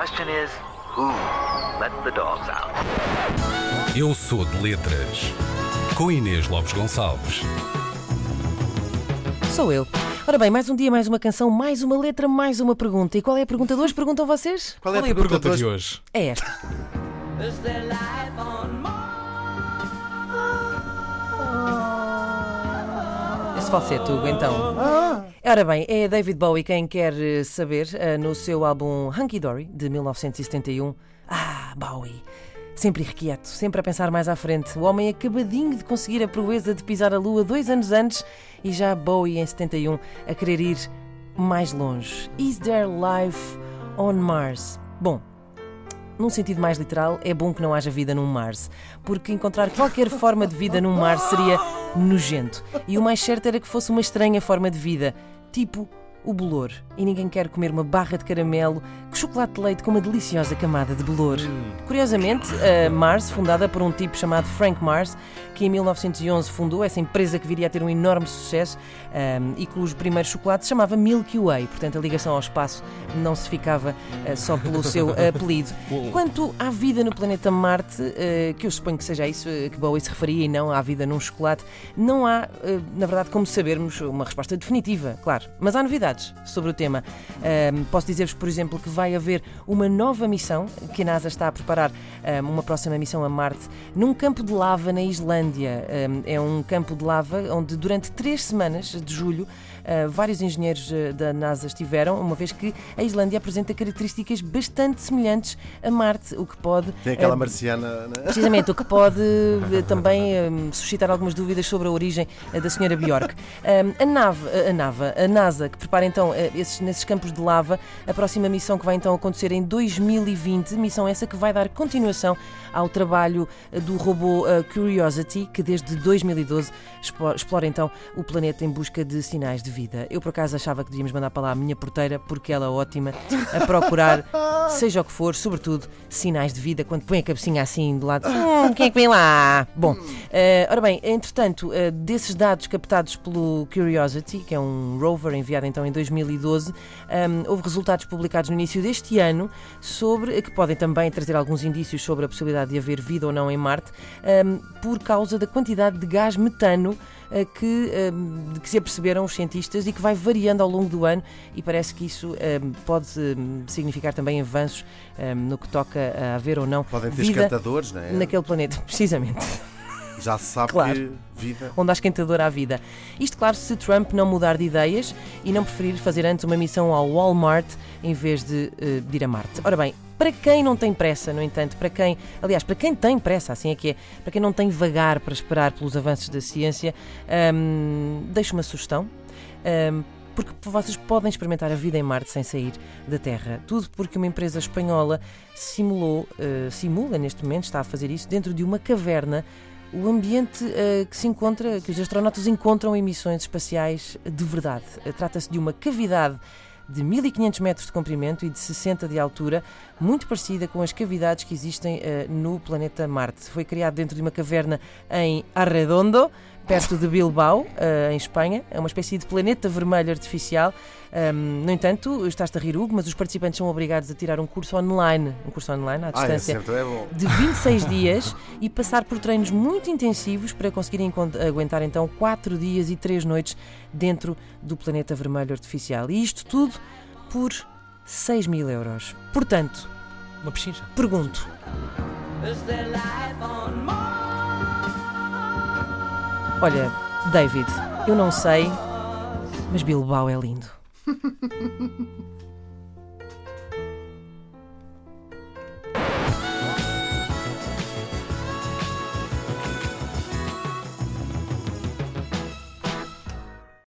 question is, who let the dogs out? Eu sou de letras. Com Inês Lopes Gonçalves. Sou eu. Ora bem, mais um dia, mais uma canção, mais uma letra, mais uma pergunta. E qual é a pergunta de hoje? Perguntam vocês? Qual é a pergunta de hoje? É esta. Esse falseto, então. Ora bem, é David Bowie quem quer eh, saber eh, no seu álbum Hunky Dory, de 1971. Ah, Bowie. Sempre irrequieto, sempre a pensar mais à frente. O homem acabadinho de conseguir a proeza de pisar a lua dois anos antes e já Bowie em 71 a querer ir mais longe. Is there life on Mars? Bom, num sentido mais literal, é bom que não haja vida num Mars, porque encontrar qualquer forma de vida num Mars seria nojento. E o mais certo era que fosse uma estranha forma de vida, tipo o bolor. E ninguém quer comer uma barra de caramelo com chocolate de leite com uma deliciosa camada de bolor. Curiosamente, a Mars, fundada por um tipo chamado Frank Mars, que em 1911 fundou essa empresa que viria a ter um enorme sucesso um, e cujo primeiro chocolate se chamava Milky Way. Portanto, a ligação ao espaço não se ficava uh, só pelo seu apelido. Quanto à vida no planeta Marte, uh, que eu suponho que seja isso uh, que Bowie se referia e não à vida num chocolate, não há, na verdade, como sabermos uma resposta definitiva, claro. Mas há novidades sobre o tema. Um, posso dizer-vos, por exemplo, que vai haver uma nova missão, que a NASA está a preparar um, uma próxima missão a Marte, num campo de lava na Islândia. Um, é um campo de lava onde durante três semanas de julho uh, vários engenheiros uh, da NASA estiveram, uma vez que a Islândia apresenta características bastante semelhantes a Marte, o que pode. Tem aquela uh, marciana. né? Precisamente, o que pode eh, também suscitar algumas dúvidas sobre a origem da senhora Bjork. A nave, a, nave, a NASA, que prepara então eh, esses, nesses campos de lava, a próxima missão que vai então acontecer em 2020, missão essa que vai dar continuação ao trabalho eh, do robô eh, Curiosity, que desde 2012 explora, então o planeta em busca de sinais de vida. Eu por acaso achava que devíamos mandar para lá a minha porteira, porque ela é ótima a procurar, seja o que for, sobretudo sinais de vida, quando põe a cabecinha assim do lado. Hum, quem é que vem lá? Bom, eh, ora bem, entretanto, eh, desses dados captados pelo Curiosity, que é um rover enviado então em 2012, hum, houve resultados publicados no início deste ano sobre que podem também trazer alguns indícios sobre a possibilidade de haver vida ou não em Marte, hum, por causa da quantidade de gás metano eh, que, que se aperceberam os cientistas e que vai variando ao longo do ano e parece que isso pode significar também avanços no que toca a haver ou não Podem ter vida escantadores, não é? naquele planeta, precisamente Já se sabe Claro. que vida. onde há esquentador à vida. Isto, claro, se Trump não mudar de ideias e não preferir fazer antes uma missão ao Walmart em vez de, eh, de ir a Marte. Ora bem, para quem não tem pressa, no entanto, para quem, aliás, para quem tem pressa, assim é que é, para quem não tem vagar para esperar pelos avanços da ciência, hum, deixo uma sugestão. hum, porque vocês podem experimentar a vida em Marte sem sair da Terra. Tudo porque uma empresa espanhola simulou, eh, simula neste momento, está a fazer isso, dentro de uma caverna o ambiente eh, que se encontra, que os astronautas encontram em missões espaciais de verdade. Eh, Trata-se de uma cavidade de 1500 metros de comprimento e de 60 de altura, muito parecida com as cavidades que existem eh, no planeta Marte. Foi criado dentro de uma caverna em Arredondo, perto de Bilbao, eh, em Espanha. É uma espécie de planeta vermelho artificial. No entanto, estás-te a rir, Hugo, mas os participantes são obrigados a tirar um curso online, um curso online à Ah, é distância certo, é bom. de 26 dias e passar por treinos muito intensivos para conseguirem aguentar então 4 dias e 3 noites dentro do planeta vermelho artificial. E isto tudo por 6 mil euros. Portanto, Uma pechincha. pergunto. Olha, David, eu não sei, mas Bilbao é lindo.